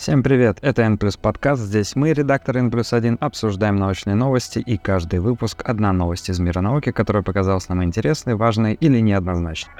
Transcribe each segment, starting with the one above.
Всем привет, это N подкаст. Здесь мы, редактор N 1, обсуждаем научные новости, и каждый выпуск одна новость из мира науки, которая показалась нам интересной, важной или неоднозначной.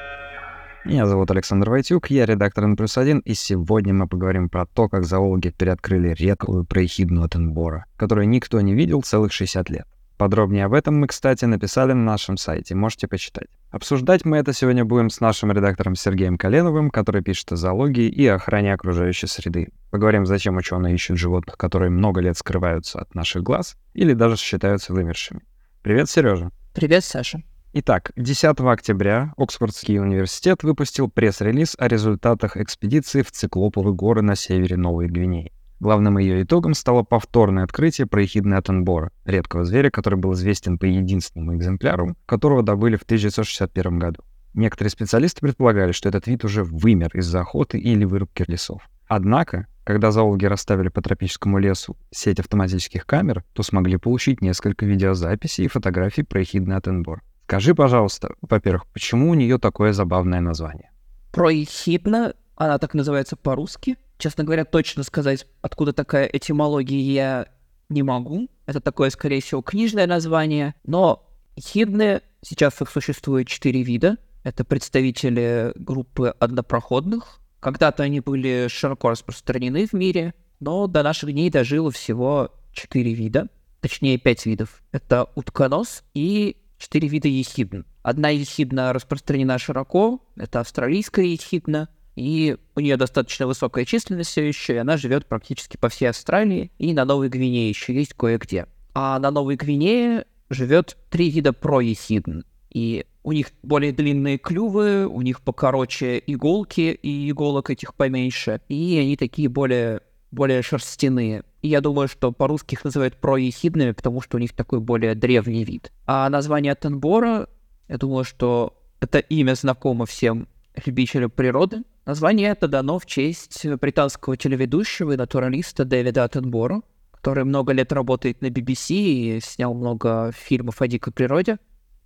Меня зовут Александр Войтюк, я редактор N 1, и сегодня мы поговорим про то, как зоологи переоткрыли редкую проехидную Тенбора, которую никто не видел целых 60 лет. Подробнее об этом мы, кстати, написали на нашем сайте, можете почитать. Обсуждать мы это сегодня будем с нашим редактором Сергеем Коленовым, который пишет о зоологии и охране окружающей среды. Поговорим, зачем ученые ищут животных, которые много лет скрываются от наших глаз или даже считаются вымершими. Привет, Сережа. Привет, Саша. Итак, 10 октября Оксфордский университет выпустил пресс-релиз о результатах экспедиции в Циклоповые горы на севере Новой Гвинеи. Главным ее итогом стало повторное открытие проехидной атенбора, редкого зверя, который был известен по единственному экземпляру, которого добыли в 1961 году. Некоторые специалисты предполагали, что этот вид уже вымер из-за охоты или вырубки лесов. Однако, когда зоологи расставили по тропическому лесу сеть автоматических камер, то смогли получить несколько видеозаписей и фотографий проехидной атенбор. Скажи, пожалуйста, во-первых, почему у нее такое забавное название? Проехидна, она так называется по-русски, Честно говоря, точно сказать, откуда такая этимология, я не могу. Это такое, скорее всего, книжное название. Но хидны, сейчас их существует четыре вида. Это представители группы однопроходных. Когда-то они были широко распространены в мире, но до наших дней дожило всего четыре вида, точнее пять видов. Это утконос и четыре вида ехидн. Одна ехидна распространена широко, это австралийская ехидна, и у нее достаточно высокая численность все еще, и она живет практически по всей Австралии, и на Новой Гвинее еще есть кое-где. А на Новой Гвинее живет три вида проехидн, и у них более длинные клювы, у них покороче иголки, и иголок этих поменьше, и они такие более, более шерстяные. И я думаю, что по-русски их называют проехидными, потому что у них такой более древний вид. А название Тенбора, я думаю, что это имя знакомо всем любителям природы, Название это дано в честь британского телеведущего и натуралиста Дэвида Аттенбора, который много лет работает на BBC и снял много фильмов о дикой природе.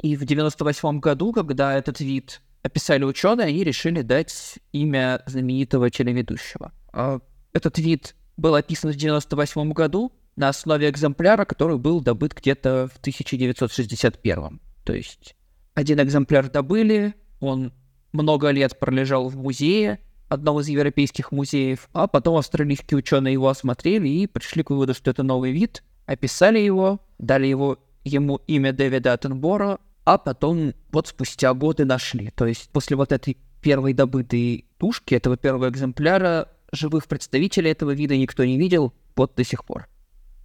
И в 98 году, когда этот вид описали ученые, они решили дать имя знаменитого телеведущего. А этот вид был описан в 98 году на основе экземпляра, который был добыт где-то в 1961. То есть один экземпляр добыли, он много лет пролежал в музее, одном из европейских музеев, а потом австралийские ученые его осмотрели и пришли к выводу, что это новый вид, описали его, дали его ему имя Дэвида Аттенбора, а потом вот спустя годы нашли. То есть после вот этой первой добытой тушки, этого первого экземпляра, живых представителей этого вида никто не видел вот до сих пор.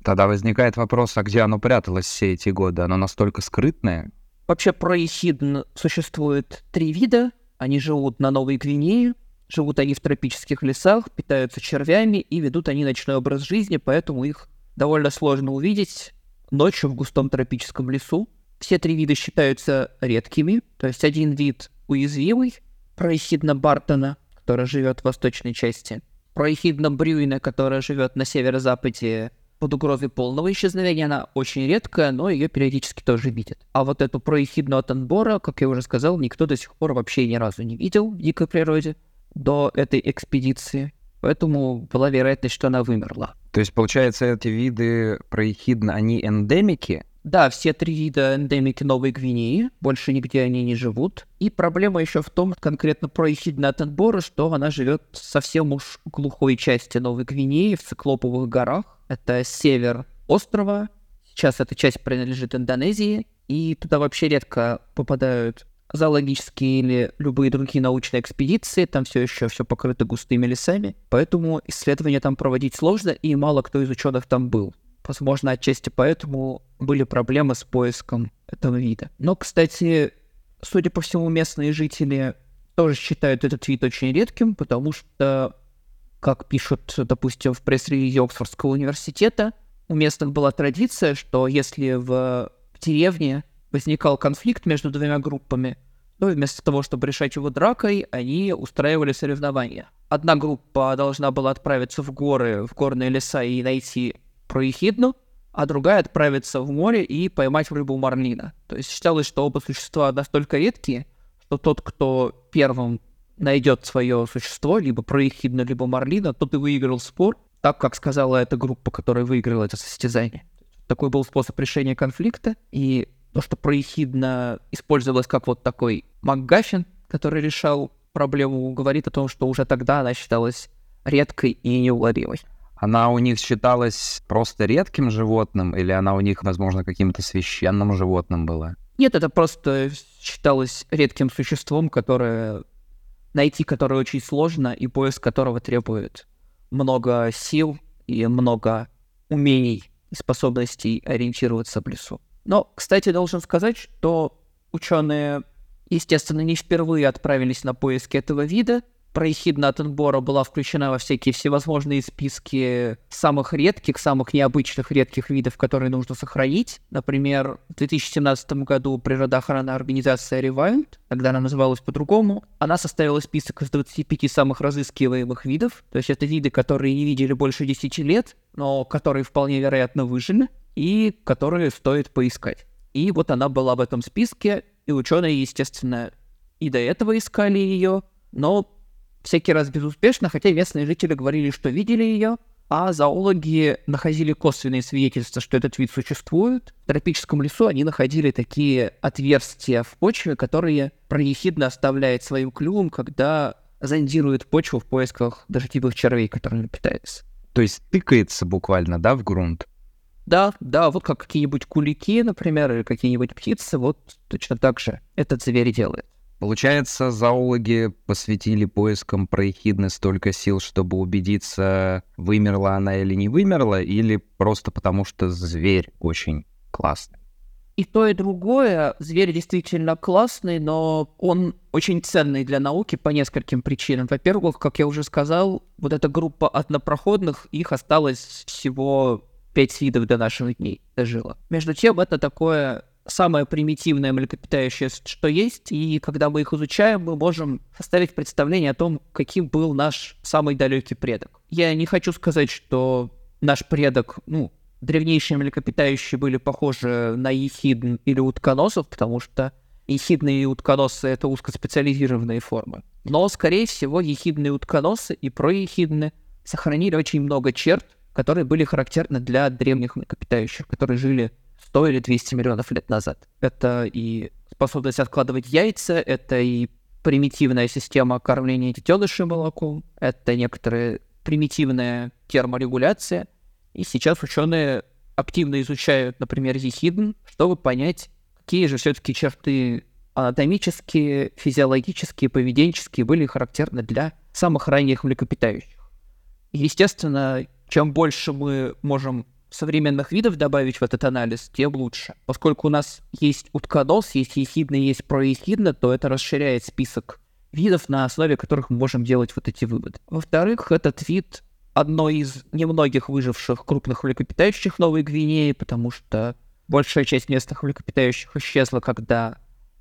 Тогда возникает вопрос, а где оно пряталось все эти годы? Оно настолько скрытное? Вообще про ехидн существует три вида. Они живут на Новой Гвинее, живут они в тропических лесах, питаются червями и ведут они ночной образ жизни, поэтому их довольно сложно увидеть ночью в густом тропическом лесу. Все три вида считаются редкими, то есть один вид уязвимый, проехидна Бартона, которая живет в восточной части, проехидна Брюина, которая живет на северо-западе под угрозой полного исчезновения, она очень редкая, но ее периодически тоже видят. А вот эту проехидную Атенбора, как я уже сказал, никто до сих пор вообще ни разу не видел в дикой природе до этой экспедиции. Поэтому была вероятность, что она вымерла. То есть, получается, эти виды проехидна, они эндемики? Да, все три вида эндемики Новой Гвинеи, больше нигде они не живут. И проблема еще в том, конкретно про ехидна Атенбора, что она живет совсем уж глухой части Новой Гвинеи, в Циклоповых горах. Это север острова. Сейчас эта часть принадлежит Индонезии. И туда вообще редко попадают зоологические или любые другие научные экспедиции, там все еще все покрыто густыми лесами, поэтому исследования там проводить сложно, и мало кто из ученых там был. Возможно, отчасти поэтому были проблемы с поиском этого вида. Но, кстати, судя по всему, местные жители тоже считают этот вид очень редким, потому что как пишут, допустим, в пресс-релизе Оксфордского университета, у местных была традиция, что если в, деревне возникал конфликт между двумя группами, то вместо того, чтобы решать его дракой, они устраивали соревнования. Одна группа должна была отправиться в горы, в горные леса и найти проехидну, а другая отправиться в море и поймать рыбу марлина. То есть считалось, что оба существа настолько редкие, что тот, кто первым найдет свое существо, либо проехидна, либо марлина, тот и выиграл спор. так, как сказала эта группа, которая выиграла это состязание. Такой был способ решения конфликта, и то, что проехидно использовалось как вот такой МакГаффин, который решал проблему, говорит о том, что уже тогда она считалась редкой и неуловимой. Она у них считалась просто редким животным, или она у них, возможно, каким-то священным животным была? Нет, это просто считалось редким существом, которое найти которое очень сложно, и поиск которого требует много сил и много умений и способностей ориентироваться в лесу. Но, кстати, должен сказать, что ученые, естественно, не впервые отправились на поиски этого вида, проехидна Атенбора была включена во всякие всевозможные списки самых редких, самых необычных редких видов, которые нужно сохранить. Например, в 2017 году природоохранная организация Rewind, тогда она называлась по-другому, она составила список из 25 самых разыскиваемых видов. То есть это виды, которые не видели больше 10 лет, но которые вполне вероятно выжили и которые стоит поискать. И вот она была в этом списке, и ученые, естественно, и до этого искали ее, но всякий раз безуспешно, хотя местные жители говорили, что видели ее, а зоологи находили косвенные свидетельства, что этот вид существует. В тропическом лесу они находили такие отверстия в почве, которые проехидно оставляет своим клювом, когда зондирует почву в поисках дождевых червей, которыми питается. То есть тыкается буквально, да, в грунт? Да, да, вот как какие-нибудь кулики, например, или какие-нибудь птицы, вот точно так же этот зверь делает. Получается, зоологи посвятили поискам проехидны столько сил, чтобы убедиться, вымерла она или не вымерла, или просто потому, что зверь очень классный? И то, и другое. Зверь действительно классный, но он очень ценный для науки по нескольким причинам. Во-первых, как я уже сказал, вот эта группа однопроходных, их осталось всего пять видов до наших дней дожила. Между тем, это такое самое примитивное млекопитающее, что есть, и когда мы их изучаем, мы можем составить представление о том, каким был наш самый далекий предок. Я не хочу сказать, что наш предок, ну, древнейшие млекопитающие были похожи на ехидн или утконосов, потому что ехидные и утконосы — это узкоспециализированные формы. Но, скорее всего, ехидные утконосы и проехидны сохранили очень много черт, которые были характерны для древних млекопитающих, которые жили 100 или 200 миллионов лет назад. Это и способность откладывать яйца, это и примитивная система кормления детенышей молоком, это некоторая примитивная терморегуляция. И сейчас ученые активно изучают, например, ехидн, чтобы понять, какие же все-таки черты анатомические, физиологические, поведенческие были характерны для самых ранних млекопитающих. Естественно, чем больше мы можем современных видов добавить в этот анализ, тем лучше. Поскольку у нас есть утконос, есть ехидна, есть проехидна, то это расширяет список видов, на основе которых мы можем делать вот эти выводы. Во-вторых, этот вид одно из немногих выживших крупных млекопитающих Новой Гвинеи, потому что большая часть местных млекопитающих исчезла, когда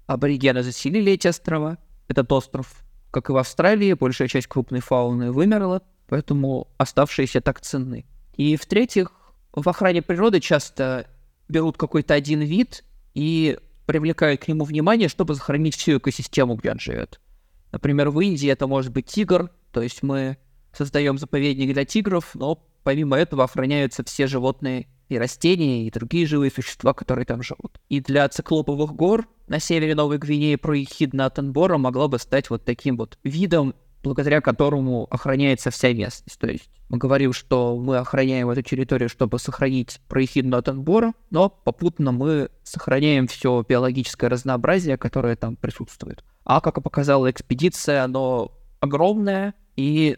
аборигены заселили эти острова. Этот остров, как и в Австралии, большая часть крупной фауны вымерла, поэтому оставшиеся так ценны. И в-третьих, в охране природы часто берут какой-то один вид и привлекают к нему внимание, чтобы сохранить всю экосистему, где он живет. Например, в Индии это может быть тигр, то есть мы создаем заповедник для тигров, но помимо этого охраняются все животные и растения, и другие живые существа, которые там живут. И для циклоповых гор на севере Новой Гвинеи проехидна Атенбора могла бы стать вот таким вот видом, благодаря которому охраняется вся местность. То есть мы говорим, что мы охраняем эту территорию, чтобы сохранить проехидную от отбора, но попутно мы сохраняем все биологическое разнообразие, которое там присутствует. А как и показала экспедиция, оно огромное и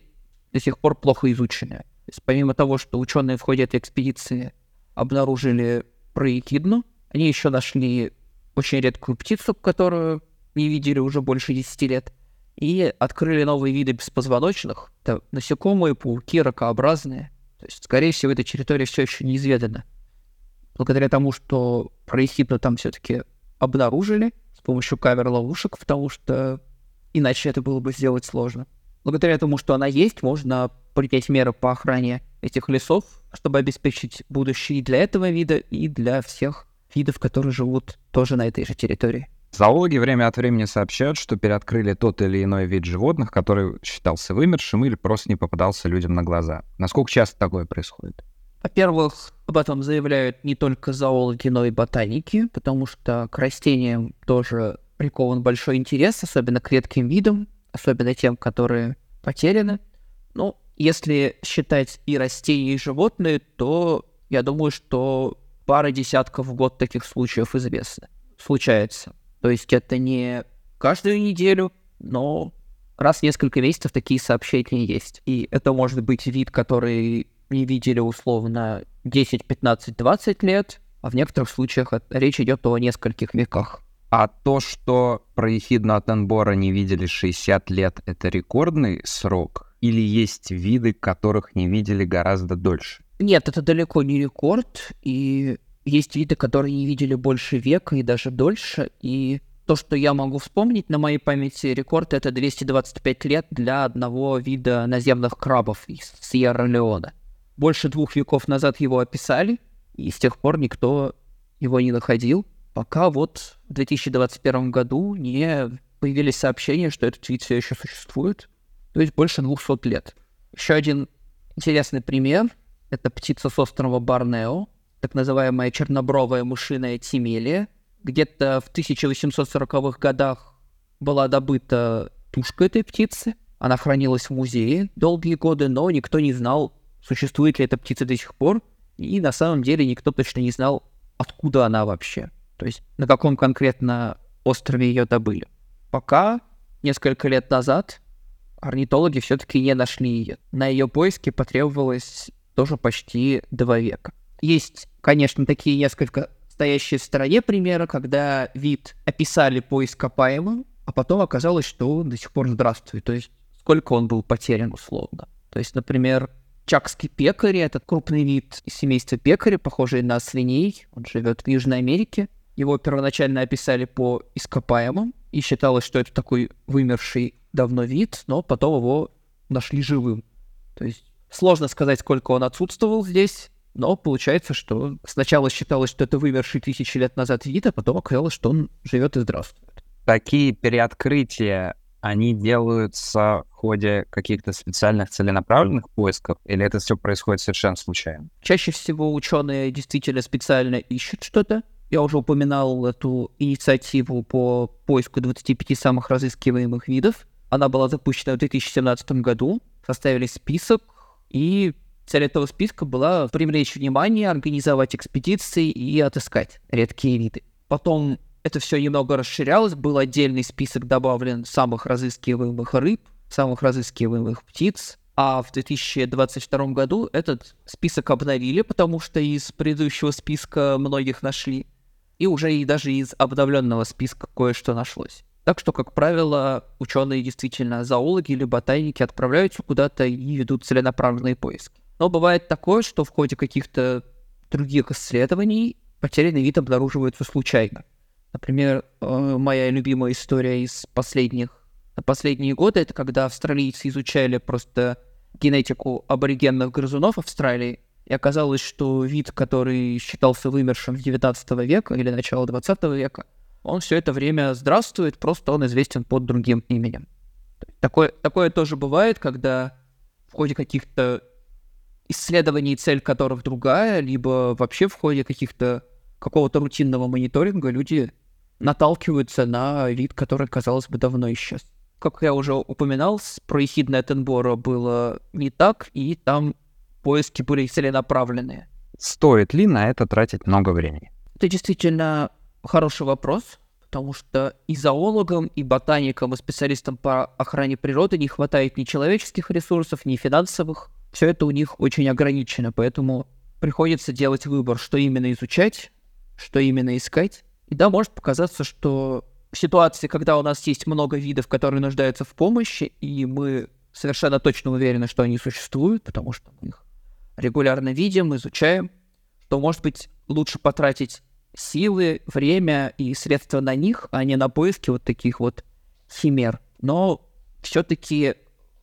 до сих пор плохо изученное. То есть помимо того, что ученые в ходе этой экспедиции обнаружили проехидну, они еще нашли очень редкую птицу, которую не видели уже больше 10 лет — и открыли новые виды беспозвоночных. Это насекомые, пауки, ракообразные. То есть, скорее всего, эта территория все еще неизведана. Благодаря тому, что проехидну там все-таки обнаружили с помощью камер ловушек, потому что иначе это было бы сделать сложно. Благодаря тому, что она есть, можно принять меры по охране этих лесов, чтобы обеспечить будущее и для этого вида, и для всех видов, которые живут тоже на этой же территории. Зоологи время от времени сообщают, что переоткрыли тот или иной вид животных, который считался вымершим или просто не попадался людям на глаза. Насколько часто такое происходит? Во-первых, об этом заявляют не только зоологи, но и ботаники, потому что к растениям тоже прикован большой интерес, особенно к редким видам, особенно тем, которые потеряны. Ну, если считать и растения, и животные, то я думаю, что пара десятков в год таких случаев известно. Случается. То есть это не каждую неделю, но раз в несколько месяцев такие сообщения есть. И это может быть вид, который не видели условно 10, 15, 20 лет, а в некоторых случаях речь идет о нескольких веках. А то, что про ехидну Атенбора не видели 60 лет, это рекордный срок? Или есть виды, которых не видели гораздо дольше? Нет, это далеко не рекорд, и есть виды, которые не видели больше века и даже дольше, и то, что я могу вспомнить на моей памяти, рекорд это 225 лет для одного вида наземных крабов из Сьерра-Леона. Больше двух веков назад его описали, и с тех пор никто его не находил, пока вот в 2021 году не появились сообщения, что этот вид все еще существует, то есть больше 200 лет. Еще один интересный пример — это птица с острова Барнео, так называемая чернобровая мышиная тимелия. Где-то в 1840-х годах была добыта тушка этой птицы. Она хранилась в музее долгие годы, но никто не знал, существует ли эта птица до сих пор. И на самом деле никто точно не знал, откуда она вообще. То есть на каком конкретно острове ее добыли. Пока несколько лет назад орнитологи все-таки не нашли ее. На ее поиски потребовалось тоже почти два века. Есть, конечно, такие несколько стоящие в стороне примеры, когда вид описали по ископаемым, а потом оказалось, что он до сих пор здравствует. То есть сколько он был потерян условно. То есть, например, чакский пекарь, этот крупный вид из семейства пекаря, похожий на свиней, он живет в Южной Америке. Его первоначально описали по ископаемым, и считалось, что это такой вымерший давно вид, но потом его нашли живым. То есть сложно сказать, сколько он отсутствовал здесь, но получается, что сначала считалось, что это вымерший тысячи лет назад вид, а потом оказалось, что он живет и здравствует. Такие переоткрытия, они делаются в ходе каких-то специальных целенаправленных поисков, или это все происходит совершенно случайно? Чаще всего ученые действительно специально ищут что-то. Я уже упоминал эту инициативу по поиску 25 самых разыскиваемых видов. Она была запущена в 2017 году. Составили список, и Цель этого списка была привлечь внимание, организовать экспедиции и отыскать редкие виды. Потом это все немного расширялось, был отдельный список добавлен самых разыскиваемых рыб, самых разыскиваемых птиц, а в 2022 году этот список обновили, потому что из предыдущего списка многих нашли, и уже и даже из обновленного списка кое-что нашлось. Так что, как правило, ученые действительно, зоологи или ботаники отправляются куда-то и ведут целенаправленные поиски. Но бывает такое, что в ходе каких-то других исследований потерянный вид обнаруживается случайно. Например, э, моя любимая история из последних последние годы, это когда австралийцы изучали просто генетику аборигенных грызунов Австралии, и оказалось, что вид, который считался вымершим с 19 века или начала 20 века, он все это время здравствует, просто он известен под другим именем. Такое, такое тоже бывает, когда в ходе каких-то исследований, цель которых другая, либо вообще в ходе каких-то какого-то рутинного мониторинга люди наталкиваются на вид, который, казалось бы, давно исчез. Как я уже упоминал, про ехидное Тенборо было не так, и там поиски были целенаправленные. Стоит ли на это тратить много времени? Это действительно хороший вопрос, потому что и зоологам, и ботаникам, и специалистам по охране природы не хватает ни человеческих ресурсов, ни финансовых все это у них очень ограничено, поэтому приходится делать выбор, что именно изучать, что именно искать. И да, может показаться, что в ситуации, когда у нас есть много видов, которые нуждаются в помощи, и мы совершенно точно уверены, что они существуют, потому что мы их регулярно видим, изучаем, то, может быть, лучше потратить силы, время и средства на них, а не на поиски вот таких вот химер. Но все-таки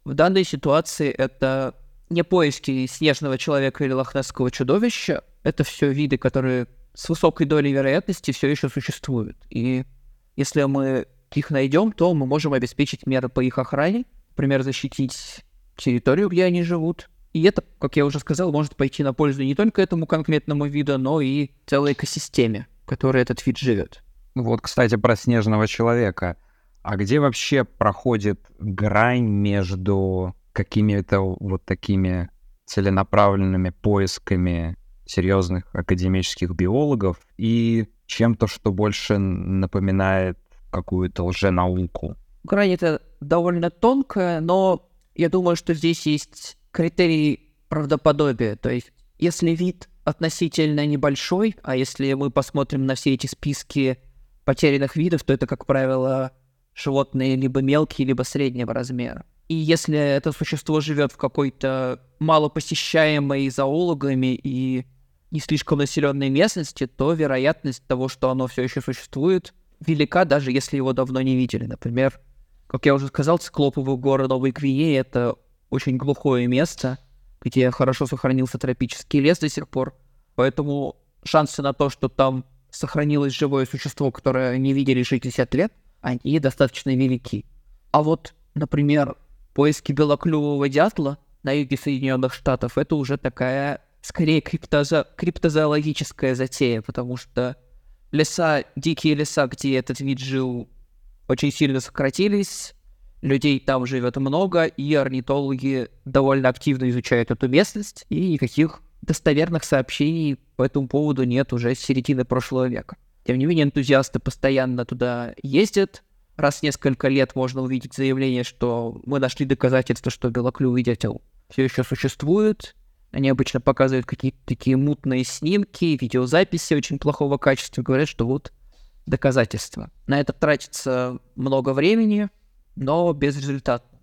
в данной ситуации это не поиски снежного человека или лохнесского чудовища. Это все виды, которые с высокой долей вероятности все еще существуют. И Если мы их найдем, то мы можем обеспечить меры по их охране, например, защитить территорию, где они живут. И это, как я уже сказал, может пойти на пользу не только этому конкретному виду, но и целой экосистеме, в которой этот вид живет. Вот, кстати, про снежного человека. А где вообще проходит грань между какими-то вот такими целенаправленными поисками серьезных академических биологов и чем-то, что больше напоминает какую-то лженауку? Грань это довольно тонкая, но я думаю, что здесь есть критерий правдоподобия. То есть, если вид относительно небольшой, а если мы посмотрим на все эти списки потерянных видов, то это, как правило, животные либо мелкие, либо среднего размера. И если это существо живет в какой-то малопосещаемой зоологами и не слишком населенной местности, то вероятность того, что оно все еще существует, велика, даже если его давно не видели. Например, как я уже сказал, циклоповые горы Новой Гвинеи — это очень глухое место, где хорошо сохранился тропический лес до сих пор. Поэтому шансы на то, что там сохранилось живое существо, которое не видели 60 лет, они достаточно велики. А вот, например, поиски белоклювого дятла на юге Соединенных Штатов — это уже такая, скорее, криптозо... криптозоологическая затея, потому что леса, дикие леса, где этот вид жил, очень сильно сократились, людей там живет много, и орнитологи довольно активно изучают эту местность, и никаких достоверных сообщений по этому поводу нет уже с середины прошлого века. Тем не менее, энтузиасты постоянно туда ездят. Раз в несколько лет можно увидеть заявление, что мы нашли доказательства, что белоклювый дятел все еще существует, они обычно показывают какие-то такие мутные снимки, видеозаписи очень плохого качества, говорят, что вот доказательства. На это тратится много времени, но безрезультатно.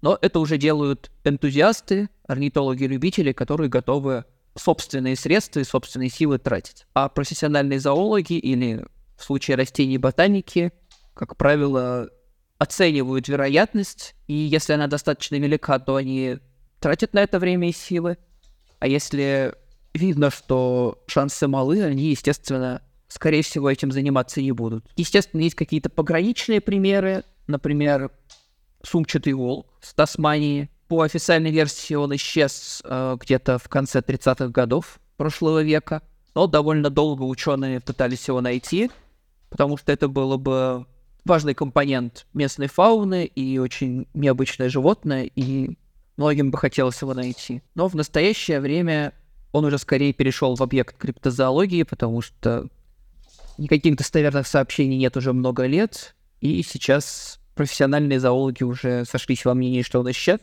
Но это уже делают энтузиасты, орнитологи-любители, которые готовы собственные средства и собственные силы тратить. А профессиональные зоологи или в случае растений ботаники, как правило, оценивают вероятность, и если она достаточно велика, то они тратят на это время и силы. А если видно, что шансы малы, они, естественно, скорее всего, этим заниматься не будут. Естественно, есть какие-то пограничные примеры, например, сумчатый волк с Тасмании. По официальной версии он исчез э, где-то в конце 30-х годов прошлого века, но довольно долго ученые пытались его найти, потому что это было бы важный компонент местной фауны и очень необычное животное, и многим бы хотелось его найти. Но в настоящее время он уже скорее перешел в объект криптозоологии, потому что никаких достоверных сообщений нет уже много лет, и сейчас профессиональные зоологи уже сошлись во мнении, что он исчез,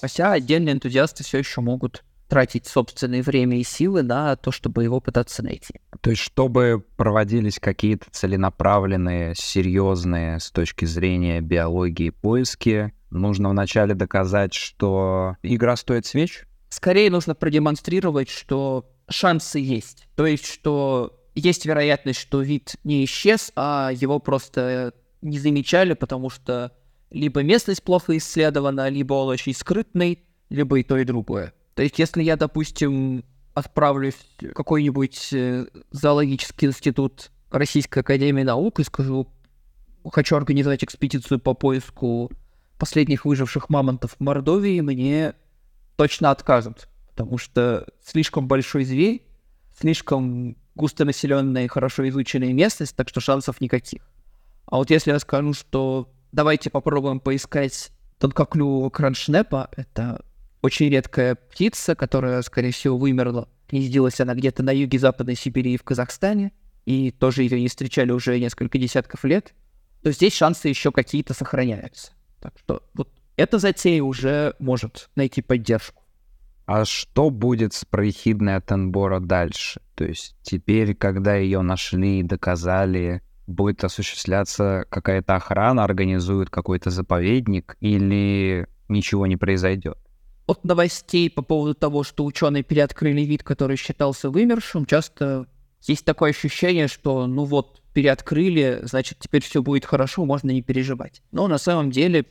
хотя отдельные энтузиасты все еще могут тратить собственное время и силы на то, чтобы его пытаться найти. То есть, чтобы проводились какие-то целенаправленные, серьезные с точки зрения биологии поиски, нужно вначале доказать, что игра стоит свеч? Скорее нужно продемонстрировать, что шансы есть. То есть, что есть вероятность, что вид не исчез, а его просто не замечали, потому что либо местность плохо исследована, либо он очень скрытный, либо и то, и другое. То есть, если я, допустим, отправлюсь в какой-нибудь э, зоологический институт Российской Академии Наук и скажу, хочу организовать экспедицию по поиску последних выживших мамонтов в Мордовии, мне точно откажут, потому что слишком большой зверь, слишком густонаселенная и хорошо изученная местность, так что шансов никаких. А вот если я скажу, что давайте попробуем поискать тонкоклювого кроншнепа, это очень редкая птица, которая, скорее всего, вымерла. Гнездилась она где-то на юге Западной Сибири и в Казахстане, и тоже ее не встречали уже несколько десятков лет, то здесь шансы еще какие-то сохраняются. Так что вот эта затея уже может найти поддержку. А что будет с проехидной Атенбора дальше? То есть теперь, когда ее нашли и доказали, будет осуществляться какая-то охрана, организует какой-то заповедник или ничего не произойдет? От новостей по поводу того, что ученые переоткрыли вид, который считался вымершим, часто есть такое ощущение, что ну вот, переоткрыли, значит, теперь все будет хорошо, можно не переживать. Но на самом деле,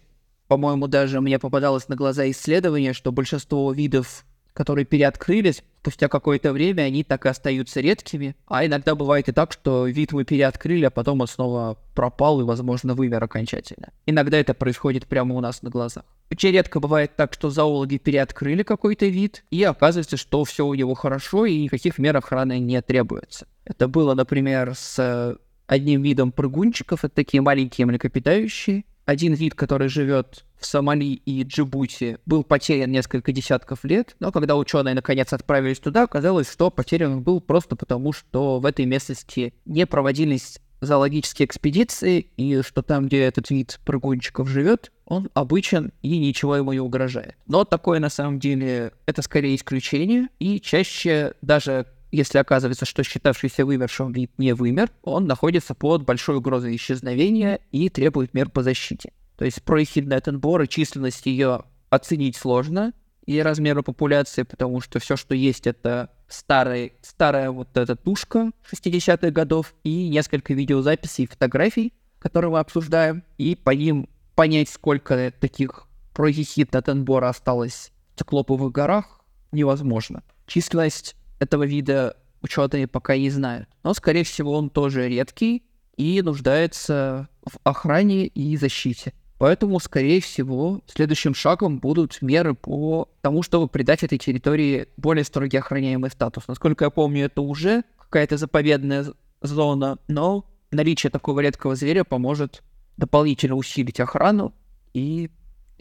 по-моему, даже мне попадалось на глаза исследование, что большинство видов которые переоткрылись, спустя какое-то время они так и остаются редкими. А иногда бывает и так, что вид мы переоткрыли, а потом он снова пропал и, возможно, вымер окончательно. Иногда это происходит прямо у нас на глазах. Очень редко бывает так, что зоологи переоткрыли какой-то вид, и оказывается, что все у него хорошо, и никаких мер охраны не требуется. Это было, например, с одним видом прыгунчиков, это такие маленькие млекопитающие. Один вид, который живет в Сомали и Джибути, был потерян несколько десятков лет, но когда ученые наконец отправились туда, оказалось, что потерян он был просто потому, что в этой местности не проводились зоологические экспедиции, и что там, где этот вид прыгунчиков живет, он обычен и ничего ему не угрожает. Но такое на самом деле это скорее исключение, и чаще даже если оказывается, что считавшийся вымершим вид не вымер, он находится под большой угрозой исчезновения и требует мер по защите. То есть проехидная тенбора, численность ее оценить сложно, и размеры популяции, потому что все, что есть, это старый, старая вот эта тушка 60-х годов и несколько видеозаписей и фотографий, которые мы обсуждаем, и по ним понять, сколько таких проехид на осталось в Циклоповых горах, невозможно. Численность этого вида ученые пока не знают. Но, скорее всего, он тоже редкий и нуждается в охране и защите. Поэтому, скорее всего, следующим шагом будут меры по тому, чтобы придать этой территории более строгий охраняемый статус. Насколько я помню, это уже какая-то заповедная зона, но наличие такого редкого зверя поможет дополнительно усилить охрану и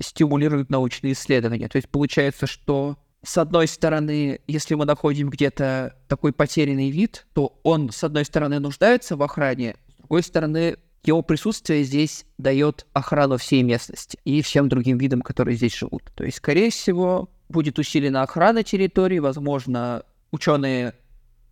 стимулирует научные исследования. То есть получается, что с одной стороны, если мы находим где-то такой потерянный вид, то он, с одной стороны, нуждается в охране, с другой стороны, его присутствие здесь дает охрану всей местности и всем другим видам, которые здесь живут. То есть, скорее всего, будет усилена охрана территории, возможно, ученые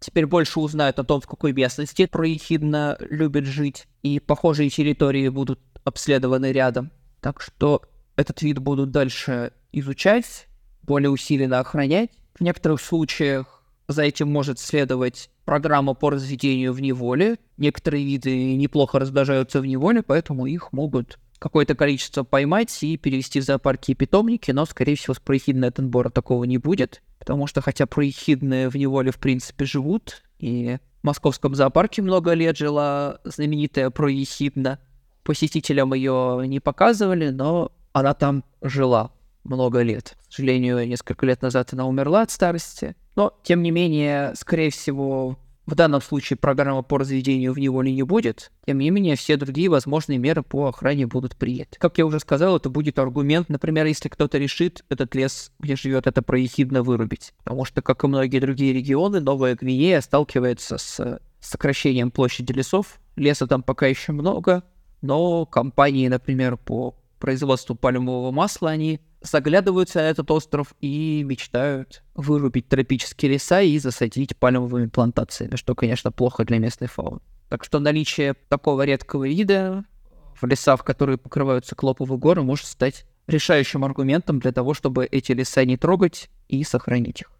теперь больше узнают о том, в какой местности проехидно любит жить, и похожие территории будут обследованы рядом. Так что этот вид будут дальше изучать, более усиленно охранять. В некоторых случаях за этим может следовать программа по разведению в неволе. Некоторые виды неплохо размножаются в неволе, поэтому их могут какое-то количество поймать и перевести в зоопарки и питомники, но, скорее всего, с проехидной Тенбора такого не будет, потому что хотя проехидные в неволе, в принципе, живут, и в московском зоопарке много лет жила знаменитая проехидна, посетителям ее не показывали, но она там жила много лет. К сожалению, несколько лет назад она умерла от старости. Но, тем не менее, скорее всего, в данном случае программа по разведению в неволе не будет. Тем не менее, все другие возможные меры по охране будут приняты. Как я уже сказал, это будет аргумент, например, если кто-то решит этот лес, где живет это проехидно, вырубить. Потому что, как и многие другие регионы, Новая Гвинея сталкивается с сокращением площади лесов. Леса там пока еще много, но компании, например, по производству пальмового масла, они заглядываются на этот остров и мечтают вырубить тропические леса и засадить пальмовыми плантациями, что, конечно, плохо для местной фауны. Так что наличие такого редкого вида в лесах, которые покрываются циклоповые горы, может стать решающим аргументом для того, чтобы эти леса не трогать и сохранить их.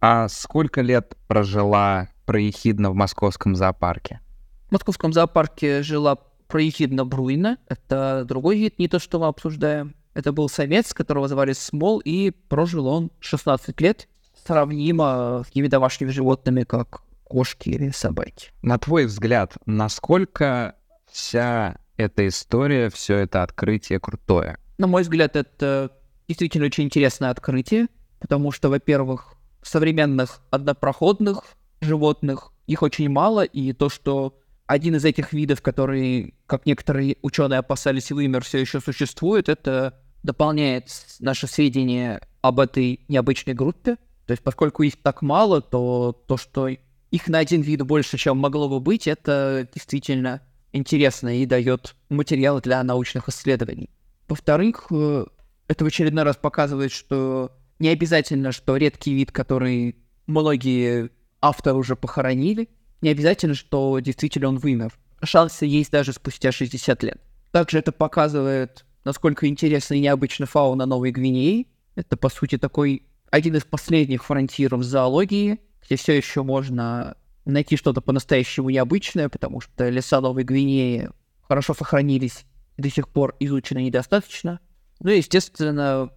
А сколько лет прожила проехидна в московском зоопарке? В московском зоопарке жила проехидна бруйна. Это другой вид, не то, что мы обсуждаем. Это был самец, которого звали Смол, и прожил он 16 лет, сравнимо с такими домашними животными, как кошки или собаки. На твой взгляд, насколько вся эта история, все это открытие крутое? На мой взгляд, это действительно очень интересное открытие, потому что, во-первых, современных однопроходных животных их очень мало, и то, что один из этих видов, который, как некоторые ученые опасались, вымер, все еще существует, это дополняет наши сведения об этой необычной группе. То есть, поскольку их так мало, то то, что их на один вид больше, чем могло бы быть, это действительно интересно и дает материал для научных исследований. Во-вторых, э, это в очередной раз показывает, что не обязательно, что редкий вид, который многие авторы уже похоронили, не обязательно, что действительно он вымер. Шансы есть даже спустя 60 лет. Также это показывает насколько интересна и необычна фауна Новой Гвинеи. Это, по сути, такой один из последних фронтиров зоологии, где все еще можно найти что-то по-настоящему необычное, потому что леса Новой Гвинеи хорошо сохранились и до сих пор изучены недостаточно. Ну и, естественно,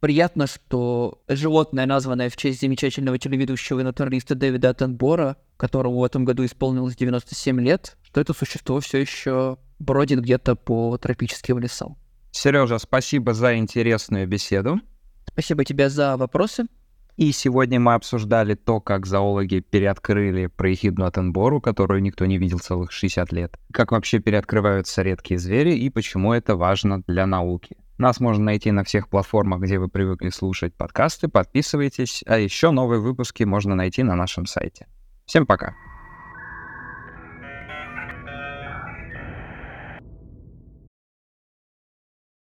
приятно, что животное, названное в честь замечательного телеведущего и натуралиста Дэвида Аттенбора, которому в этом году исполнилось 97 лет, что это существо все еще бродит где-то по тропическим лесам. Сережа, спасибо за интересную беседу. Спасибо тебе за вопросы. И сегодня мы обсуждали то, как зоологи переоткрыли проехидну Аттенбору, которую никто не видел целых 60 лет, как вообще переоткрываются редкие звери и почему это важно для науки. Нас можно найти на всех платформах, где вы привыкли слушать подкасты. Подписывайтесь, а еще новые выпуски можно найти на нашем сайте. Всем пока!